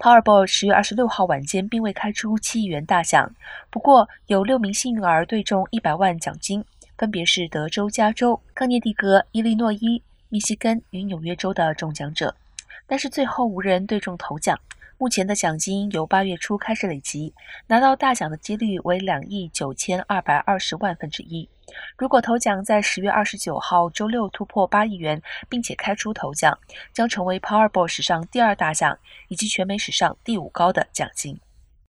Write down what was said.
Powerball 十月二十六号晚间并未开出七亿元大奖，不过有六名幸运儿对中一百万奖金，分别是德州、加州、康涅狄格、伊利诺伊、密西根与纽约州的中奖者，但是最后无人对中头奖。目前的奖金由八月初开始累积，拿到大奖的几率为两亿九千二百二十万分之一。如果头奖在十月二十九号周六突破八亿元，并且开出头奖，将成为 Powerball 史上第二大奖，以及全美史上第五高的奖金。